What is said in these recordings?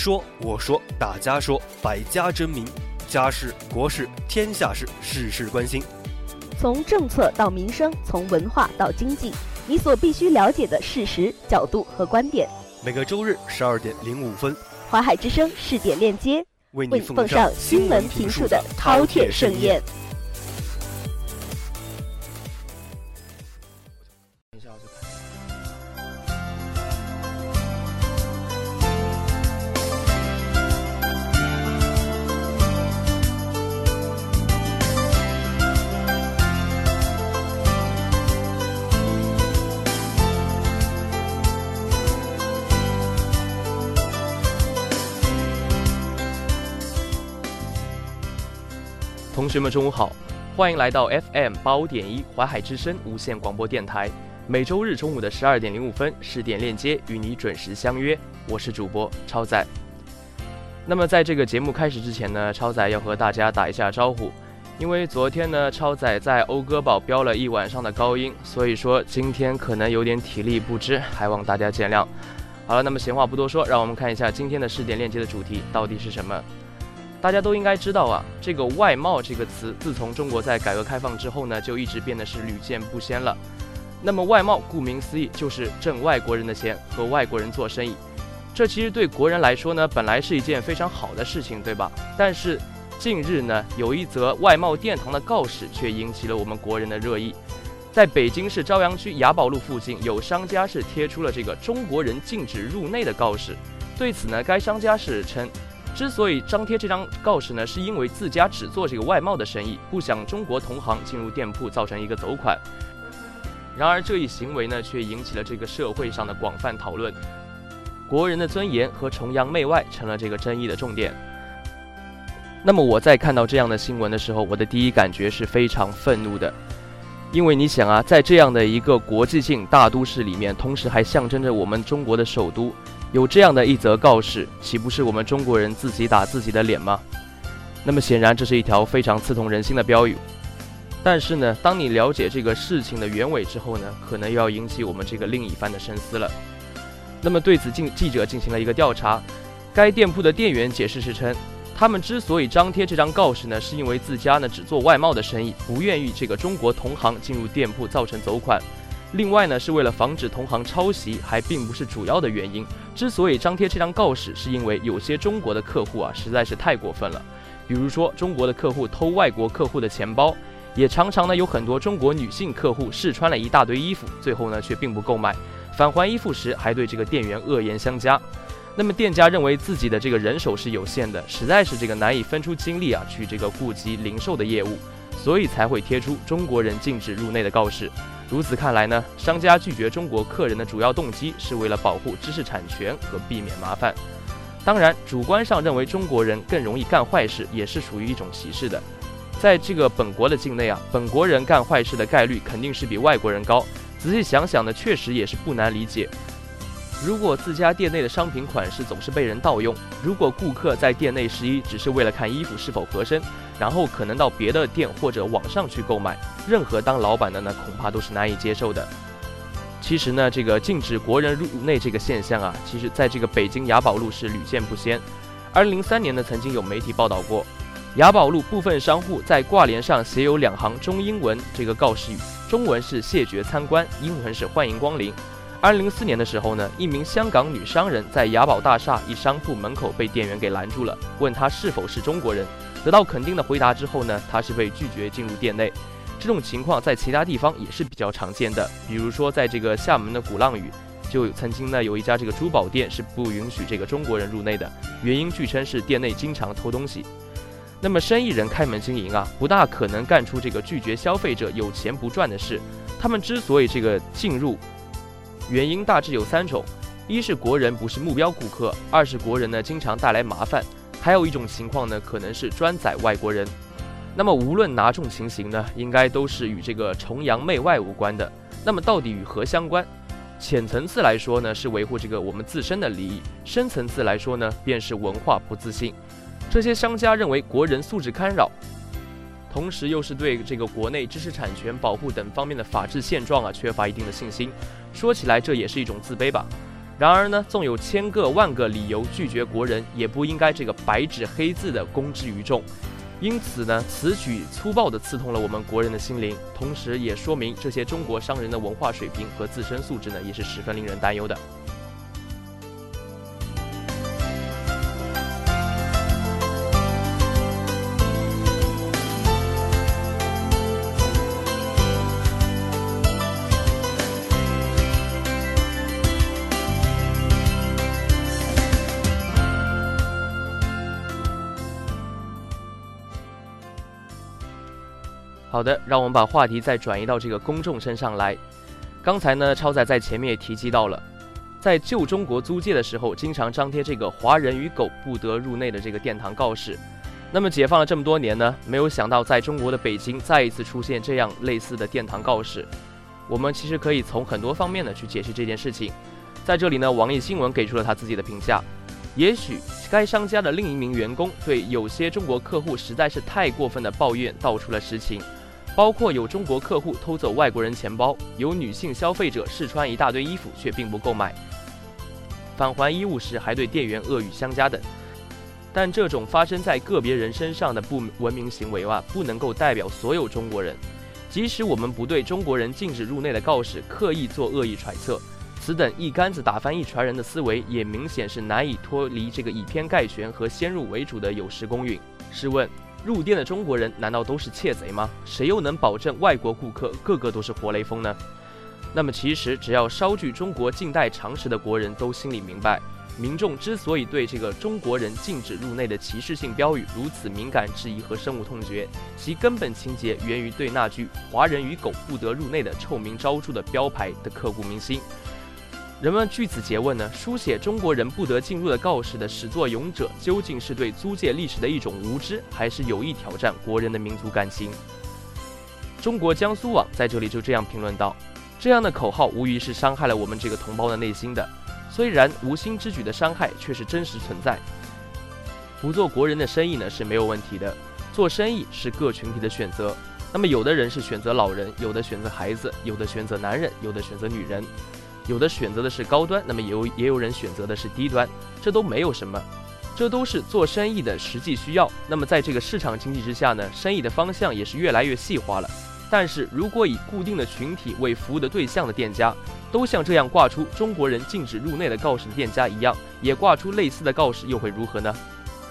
你说，我说，大家说，百家争鸣，家事、国事、天下事，事事关心。从政策到民生，从文化到经济，你所必须了解的事实、角度和观点。每个周日十二点零五分，华海之声试点链接为你奉上新闻评述的饕餮盛宴。同学们，中午好，欢迎来到 FM 八五点一淮海之声无线广播电台。每周日中午的十二点零五分，试点链接与你准时相约。我是主播超仔。那么，在这个节目开始之前呢，超仔要和大家打一下招呼。因为昨天呢，超仔在讴歌堡飙了一晚上的高音，所以说今天可能有点体力不支，还望大家见谅。好了，那么闲话不多说，让我们看一下今天的试点链接的主题到底是什么。大家都应该知道啊，这个外贸这个词，自从中国在改革开放之后呢，就一直变得是屡见不鲜了。那么外贸顾名思义就是挣外国人的钱，和外国人做生意。这其实对国人来说呢，本来是一件非常好的事情，对吧？但是近日呢，有一则外贸殿堂的告示却引起了我们国人的热议。在北京市朝阳区雅宝路附近，有商家是贴出了这个中国人禁止入内的告示。对此呢，该商家是称。之所以张贴这张告示呢，是因为自家只做这个外贸的生意，不想中国同行进入店铺造成一个走款。然而这一行为呢，却引起了这个社会上的广泛讨论，国人的尊严和崇洋媚外成了这个争议的重点。那么我在看到这样的新闻的时候，我的第一感觉是非常愤怒的，因为你想啊，在这样的一个国际性大都市里面，同时还象征着我们中国的首都。有这样的一则告示，岂不是我们中国人自己打自己的脸吗？那么显然，这是一条非常刺痛人心的标语。但是呢，当你了解这个事情的原委之后呢，可能又要引起我们这个另一番的深思了。那么对此，进记者进行了一个调查，该店铺的店员解释是称，他们之所以张贴这张告示呢，是因为自家呢只做外贸的生意，不愿意这个中国同行进入店铺造成走款。另外呢，是为了防止同行抄袭，还并不是主要的原因。之所以张贴这张告示，是因为有些中国的客户啊，实在是太过分了。比如说，中国的客户偷外国客户的钱包，也常常呢有很多中国女性客户试穿了一大堆衣服，最后呢却并不购买，返还衣服时还对这个店员恶言相加。那么店家认为自己的这个人手是有限的，实在是这个难以分出精力啊去这个顾及零售的业务，所以才会贴出中国人禁止入内的告示。如此看来呢，商家拒绝中国客人的主要动机是为了保护知识产权和避免麻烦。当然，主观上认为中国人更容易干坏事，也是属于一种歧视的。在这个本国的境内啊，本国人干坏事的概率肯定是比外国人高。仔细想想呢，确实也是不难理解。如果自家店内的商品款式总是被人盗用，如果顾客在店内试衣只是为了看衣服是否合身，然后可能到别的店或者网上去购买，任何当老板的呢，恐怕都是难以接受的。其实呢，这个禁止国人入内这个现象啊，其实在这个北京雅宝路是屡见不鲜。二零零三年呢，曾经有媒体报道过，雅宝路部分商户在挂帘上写有两行中英文这个告示语，中文是谢绝参观，英文是欢迎光临。二零零四年的时候呢，一名香港女商人在雅宝大厦一商铺门口被店员给拦住了，问她是否是中国人。得到肯定的回答之后呢，他是被拒绝进入店内。这种情况在其他地方也是比较常见的，比如说在这个厦门的鼓浪屿，就曾经呢有一家这个珠宝店是不允许这个中国人入内的，原因据称是店内经常偷东西。那么生意人开门经营啊，不大可能干出这个拒绝消费者有钱不赚的事。他们之所以这个进入，原因大致有三种：一是国人不是目标顾客；二是国人呢经常带来麻烦；还有一种情况呢，可能是专宰外国人。那么无论哪种情形呢，应该都是与这个崇洋媚外无关？的。那么到底与何相关？浅层次来说呢，是维护这个我们自身的利益；深层次来说呢，便是文化不自信。这些商家认为国人素质堪扰。同时，又是对这个国内知识产权保护等方面的法治现状啊缺乏一定的信心。说起来，这也是一种自卑吧。然而呢，纵有千个万个理由拒绝国人，也不应该这个白纸黑字的公之于众。因此呢，此举粗暴地刺痛了我们国人的心灵，同时也说明这些中国商人的文化水平和自身素质呢，也是十分令人担忧的。好的，让我们把话题再转移到这个公众身上来。刚才呢，超仔在前面也提及到了，在旧中国租界的时候，经常张贴这个“华人与狗不得入内”的这个殿堂告示。那么解放了这么多年呢，没有想到在中国的北京再一次出现这样类似的殿堂告示。我们其实可以从很多方面呢去解释这件事情。在这里呢，网易新闻给出了他自己的评价：也许该商家的另一名员工对有些中国客户实在是太过分的抱怨道出了实情。包括有中国客户偷走外国人钱包，有女性消费者试穿一大堆衣服却并不购买，返还衣物时还对店员恶语相加等。但这种发生在个别人身上的不文明行为啊，不能够代表所有中国人。即使我们不对中国人禁止入内的告示刻意做恶意揣测，此等一竿子打翻一船人的思维，也明显是难以脱离这个以偏概全和先入为主的有失公允。试问？入店的中国人难道都是窃贼吗？谁又能保证外国顾客个个都是活雷锋呢？那么，其实只要稍具中国近代常识的国人都心里明白，民众之所以对这个中国人禁止入内的歧视性标语如此敏感质疑和深恶痛绝，其根本情节源于对那句“华人与狗不得入内”的臭名昭著的标牌的刻骨铭心。人们据此诘问呢，书写中国人不得进入的告示的始作俑者，究竟是对租界历史的一种无知，还是有意挑战国人的民族感情？中国江苏网在这里就这样评论道：“这样的口号无疑是伤害了我们这个同胞的内心的，虽然无心之举的伤害却是真实存在。不做国人的生意呢是没有问题的，做生意是各群体的选择。那么有的人是选择老人，有的选择孩子，有的选择男人，有的选择女人。”有的选择的是高端，那么也有也有人选择的是低端，这都没有什么，这都是做生意的实际需要。那么在这个市场经济之下呢，生意的方向也是越来越细化了。但是如果以固定的群体为服务的对象的店家，都像这样挂出中国人禁止入内的告示的店家一样，也挂出类似的告示，又会如何呢？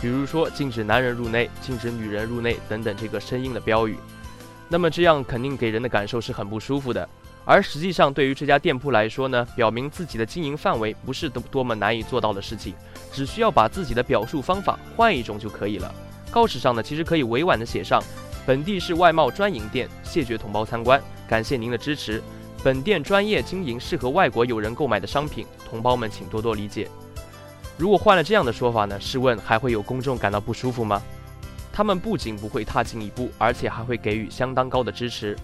比如说禁止男人入内、禁止女人入内等等这个生硬的标语，那么这样肯定给人的感受是很不舒服的。而实际上，对于这家店铺来说呢，表明自己的经营范围不是多多么难以做到的事情，只需要把自己的表述方法换一种就可以了。告示上呢，其实可以委婉的写上：本地是外贸专营店，谢绝同胞参观，感谢您的支持。本店专业经营适合外国友人购买的商品，同胞们请多多理解。如果换了这样的说法呢，试问还会有公众感到不舒服吗？他们不仅不会踏进一步，而且还会给予相当高的支持。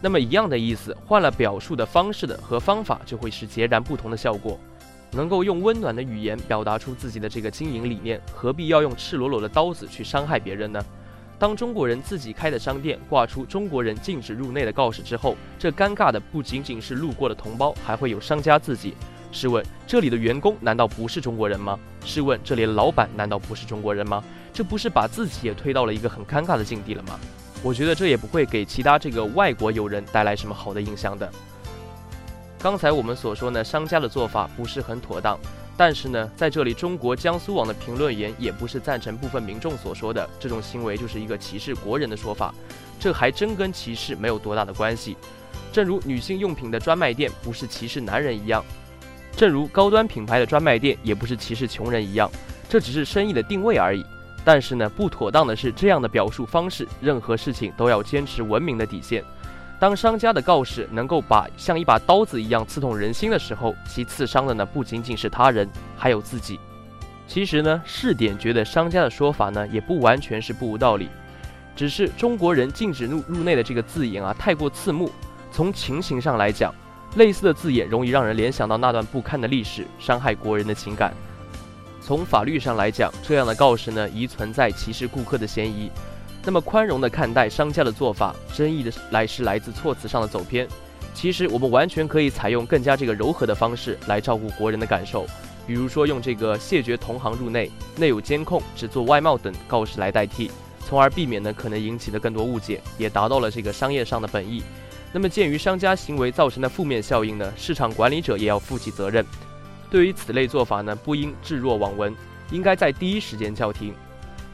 那么一样的意思，换了表述的方式的和方法，就会是截然不同的效果。能够用温暖的语言表达出自己的这个经营理念，何必要用赤裸裸的刀子去伤害别人呢？当中国人自己开的商店挂出“中国人禁止入内”的告示之后，这尴尬的不仅仅是路过的同胞，还会有商家自己。试问这里的员工难道不是中国人吗？试问这里的老板难道不是中国人吗？这不是把自己也推到了一个很尴尬的境地了吗？我觉得这也不会给其他这个外国友人带来什么好的印象的。刚才我们所说呢，商家的做法不是很妥当，但是呢，在这里中国江苏网的评论员也不是赞成部分民众所说的这种行为就是一个歧视国人的说法，这还真跟歧视没有多大的关系。正如女性用品的专卖店不是歧视男人一样，正如高端品牌的专卖店也不是歧视穷人一样，这只是生意的定位而已。但是呢，不妥当的是这样的表述方式。任何事情都要坚持文明的底线。当商家的告示能够把像一把刀子一样刺痛人心的时候，其刺伤的呢不仅仅是他人，还有自己。其实呢，试点觉得商家的说法呢也不完全是不无道理，只是中国人禁止入入内的这个字眼啊太过刺目。从情形上来讲，类似的字眼容易让人联想到那段不堪的历史，伤害国人的情感。从法律上来讲，这样的告示呢，宜存在歧视顾客的嫌疑。那么宽容的看待商家的做法，争议的来是来自措辞上的走偏。其实我们完全可以采用更加这个柔和的方式来照顾国人的感受，比如说用这个谢绝同行入内、内有监控、只做外贸等告示来代替，从而避免呢可能引起的更多误解，也达到了这个商业上的本意。那么鉴于商家行为造成的负面效应呢，市场管理者也要负起责任。对于此类做法呢，不应置若罔闻，应该在第一时间叫停。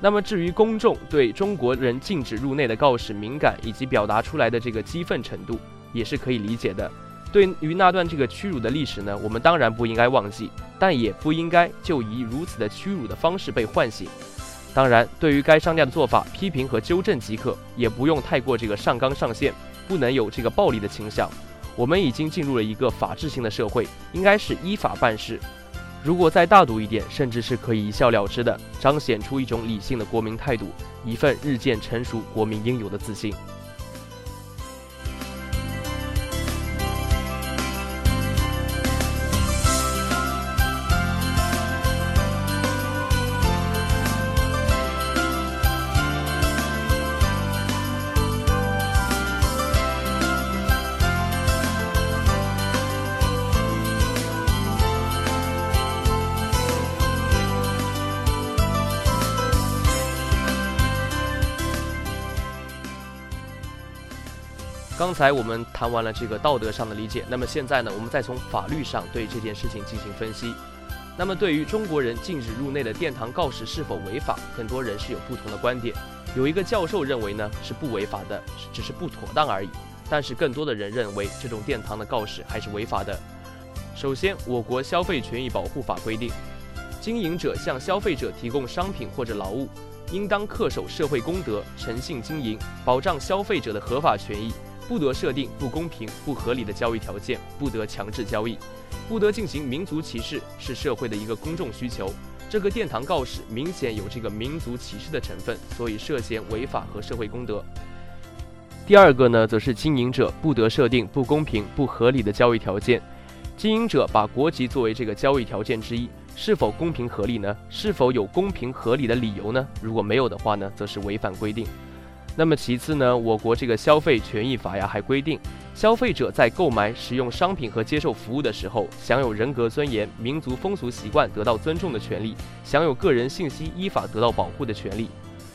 那么，至于公众对中国人禁止入内的告示敏感以及表达出来的这个激愤程度，也是可以理解的。对于那段这个屈辱的历史呢，我们当然不应该忘记，但也不应该就以如此的屈辱的方式被唤醒。当然，对于该商家的做法，批评和纠正即可，也不用太过这个上纲上线，不能有这个暴力的倾向。我们已经进入了一个法治性的社会，应该是依法办事。如果再大度一点，甚至是可以一笑了之的，彰显出一种理性的国民态度，一份日渐成熟国民应有的自信。刚才我们谈完了这个道德上的理解，那么现在呢，我们再从法律上对这件事情进行分析。那么对于中国人禁止入内的殿堂告示是否违法，很多人是有不同的观点。有一个教授认为呢是不违法的，只是不妥当而已。但是更多的人认为这种殿堂的告示还是违法的。首先，我国消费权益保护法规定，经营者向消费者提供商品或者劳务，应当恪守社会公德，诚信经营，保障消费者的合法权益。不得设定不公平、不合理的交易条件，不得强制交易，不得进行民族歧视，是社会的一个公众需求。这个殿堂告示明显有这个民族歧视的成分，所以涉嫌违法和社会公德。第二个呢，则是经营者不得设定不公平、不合理的交易条件。经营者把国籍作为这个交易条件之一，是否公平合理呢？是否有公平合理的理由呢？如果没有的话呢，则是违反规定。那么其次呢，我国这个消费权益法呀还规定，消费者在购买、使用商品和接受服务的时候，享有人格尊严、民族风俗习惯得到尊重的权利，享有个人信息依法得到保护的权利。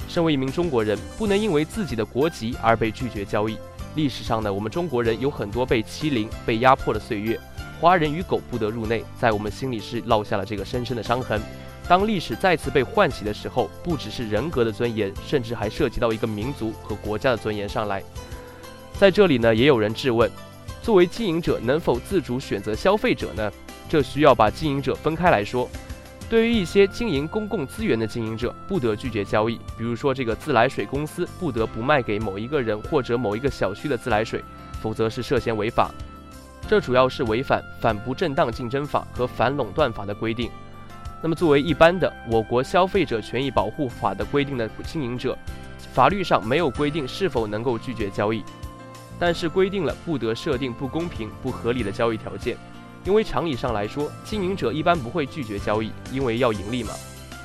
身为一名中国人，不能因为自己的国籍而被拒绝交易。历史上呢，我们中国人有很多被欺凌、被压迫的岁月，华人与狗不得入内，在我们心里是烙下了这个深深的伤痕。当历史再次被唤起的时候，不只是人格的尊严，甚至还涉及到一个民族和国家的尊严上来。在这里呢，也有人质问：作为经营者，能否自主选择消费者呢？这需要把经营者分开来说。对于一些经营公共资源的经营者，不得拒绝交易。比如说，这个自来水公司不得不卖给某一个人或者某一个小区的自来水，否则是涉嫌违法。这主要是违反《反不正当竞争法》和《反垄断法》的规定。那么，作为一般的我国消费者权益保护法的规定的经营者，法律上没有规定是否能够拒绝交易，但是规定了不得设定不公平、不合理的交易条件。因为常理上来说，经营者一般不会拒绝交易，因为要盈利嘛。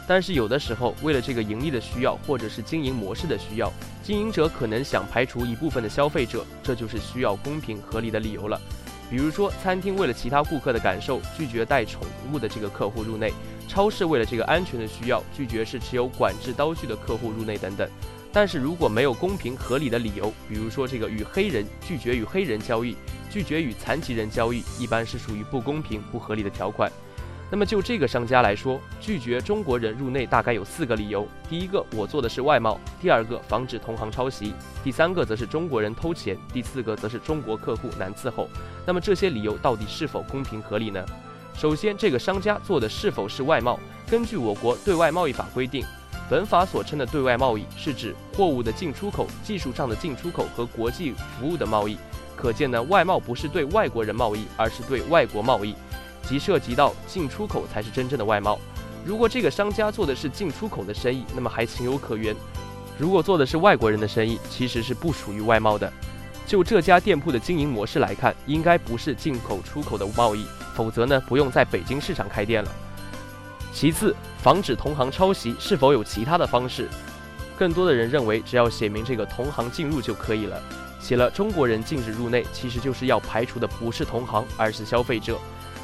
但是有的时候，为了这个盈利的需要，或者是经营模式的需要，经营者可能想排除一部分的消费者，这就是需要公平合理的理由了。比如说，餐厅为了其他顾客的感受，拒绝带宠物的这个客户入内；超市为了这个安全的需要，拒绝是持有管制刀具的客户入内等等。但是如果没有公平合理的理由，比如说这个与黑人拒绝与黑人交易，拒绝与残疾人交易，一般是属于不公平不合理的条款。那么就这个商家来说，拒绝中国人入内大概有四个理由：第一个，我做的是外贸；第二个，防止同行抄袭；第三个，则是中国人偷钱；第四个，则是中国客户难伺候。那么这些理由到底是否公平合理呢？首先，这个商家做的是否是外贸？根据我国对外贸易法规定，本法所称的对外贸易是指货物的进出口、技术上的进出口和国际服务的贸易。可见呢，外贸不是对外国人贸易，而是对外国贸易。即涉及到进出口才是真正的外贸。如果这个商家做的是进出口的生意，那么还情有可原；如果做的是外国人的生意，其实是不属于外贸的。就这家店铺的经营模式来看，应该不是进口出口的贸易，否则呢，不用在北京市场开店了。其次，防止同行抄袭是否有其他的方式？更多的人认为，只要写明这个同行进入就可以了。写了中国人禁止入内，其实就是要排除的不是同行，而是消费者。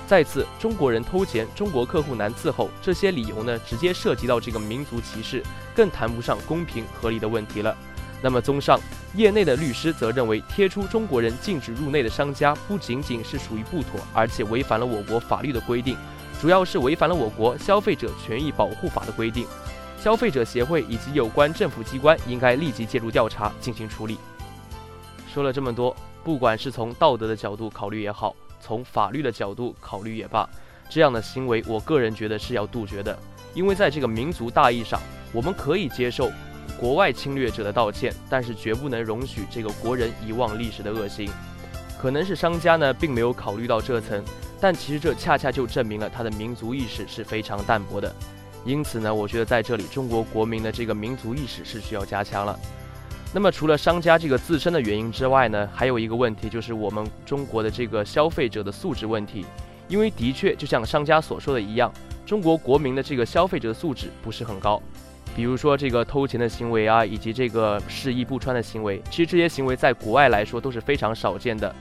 再次，中国人偷钱，中国客户难伺候，这些理由呢，直接涉及到这个民族歧视，更谈不上公平合理的问题了。那么，综上，业内的律师则认为，贴出中国人禁止入内的商家不仅仅是属于不妥，而且违反了我国法律的规定，主要是违反了我国消费者权益保护法的规定。消费者协会以及有关政府机关应该立即介入调查，进行处理。说了这么多，不管是从道德的角度考虑也好，从法律的角度考虑也罢，这样的行为，我个人觉得是要杜绝的，因为在这个民族大义上，我们可以接受。国外侵略者的道歉，但是绝不能容许这个国人遗忘历史的恶行。可能是商家呢并没有考虑到这层，但其实这恰恰就证明了他的民族意识是非常淡薄的。因此呢，我觉得在这里中国国民的这个民族意识是需要加强了。那么除了商家这个自身的原因之外呢，还有一个问题就是我们中国的这个消费者的素质问题。因为的确就像商家所说的一样，中国国民的这个消费者素质不是很高。比如说这个偷钱的行为啊，以及这个试衣不穿的行为，其实这些行为在国外来说都是非常少见的。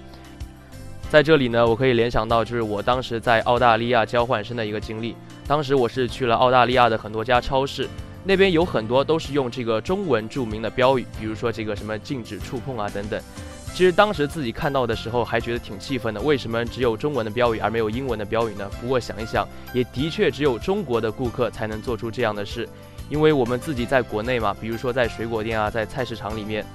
在这里呢，我可以联想到就是我当时在澳大利亚交换生的一个经历。当时我是去了澳大利亚的很多家超市，那边有很多都是用这个中文著名的标语，比如说这个什么禁止触碰啊等等。其实当时自己看到的时候还觉得挺气愤的，为什么只有中文的标语而没有英文的标语呢？不过想一想，也的确只有中国的顾客才能做出这样的事。因为我们自己在国内嘛，比如说在水果店啊，在菜市场里面，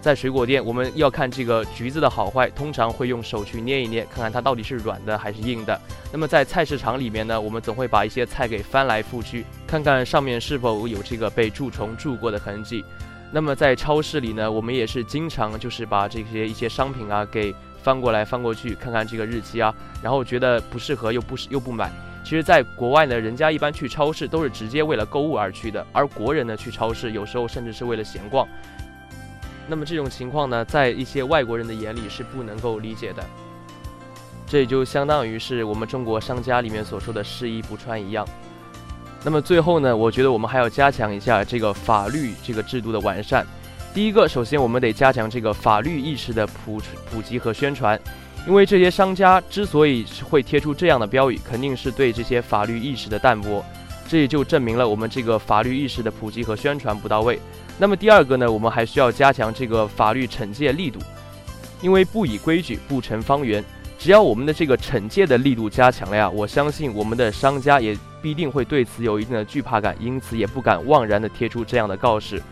在水果店，我们要看这个橘子的好坏，通常会用手去捏一捏，看看它到底是软的还是硬的。那么在菜市场里面呢，我们总会把一些菜给翻来覆去，看看上面是否有这个被蛀虫蛀过的痕迹。那么在超市里呢，我们也是经常就是把这些一些商品啊给翻过来翻过去，看看这个日期啊，然后觉得不适合又不又不买。其实，在国外呢，人家一般去超市都是直接为了购物而去的，而国人呢去超市有时候甚至是为了闲逛。那么这种情况呢，在一些外国人的眼里是不能够理解的。这也就相当于是我们中国商家里面所说的“试衣不穿”一样。那么最后呢，我觉得我们还要加强一下这个法律这个制度的完善。第一个，首先我们得加强这个法律意识的普普及和宣传。因为这些商家之所以会贴出这样的标语，肯定是对这些法律意识的淡薄，这也就证明了我们这个法律意识的普及和宣传不到位。那么第二个呢，我们还需要加强这个法律惩戒力度，因为不以规矩不成方圆。只要我们的这个惩戒的力度加强了呀，我相信我们的商家也必定会对此有一定的惧怕感，因此也不敢妄然的贴出这样的告示。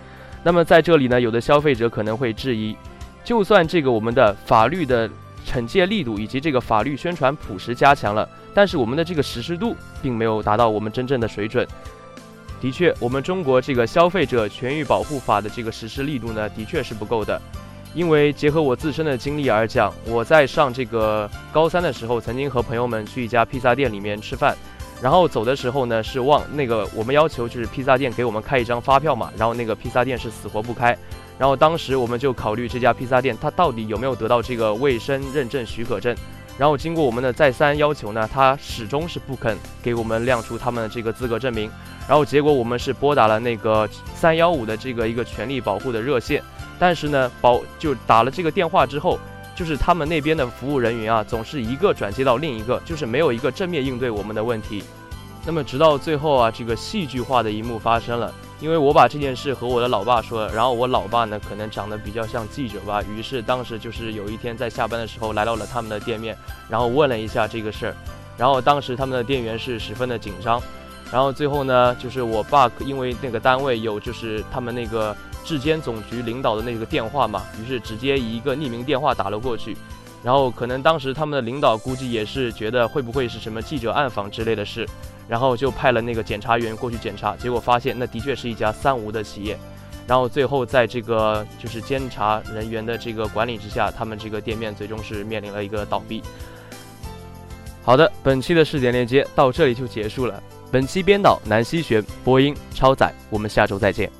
那么在这里呢，有的消费者可能会质疑，就算这个我们的法律的。惩戒力度以及这个法律宣传朴实加强了，但是我们的这个实施度并没有达到我们真正的水准。的确，我们中国这个消费者权益保护法的这个实施力度呢，的确是不够的。因为结合我自身的经历而讲，我在上这个高三的时候，曾经和朋友们去一家披萨店里面吃饭，然后走的时候呢，是忘那个我们要求就是披萨店给我们开一张发票嘛，然后那个披萨店是死活不开。然后当时我们就考虑这家披萨店，它到底有没有得到这个卫生认证许可证。然后经过我们的再三要求呢，他始终是不肯给我们亮出他们的这个资格证明。然后结果我们是拨打了那个三幺五的这个一个权利保护的热线，但是呢，保就打了这个电话之后，就是他们那边的服务人员啊，总是一个转接到另一个，就是没有一个正面应对我们的问题。那么直到最后啊，这个戏剧化的一幕发生了。因为我把这件事和我的老爸说了，然后我老爸呢可能长得比较像记者吧，于是当时就是有一天在下班的时候来到了他们的店面，然后问了一下这个事儿，然后当时他们的店员是十分的紧张，然后最后呢就是我爸因为那个单位有就是他们那个质监总局领导的那个电话嘛，于是直接以一个匿名电话打了过去，然后可能当时他们的领导估计也是觉得会不会是什么记者暗访之类的事。然后就派了那个检察员过去检查，结果发现那的确是一家三无的企业。然后最后在这个就是监察人员的这个管理之下，他们这个店面最终是面临了一个倒闭。好的，本期的试点链接到这里就结束了。本期编导南希璇，播音超载，我们下周再见。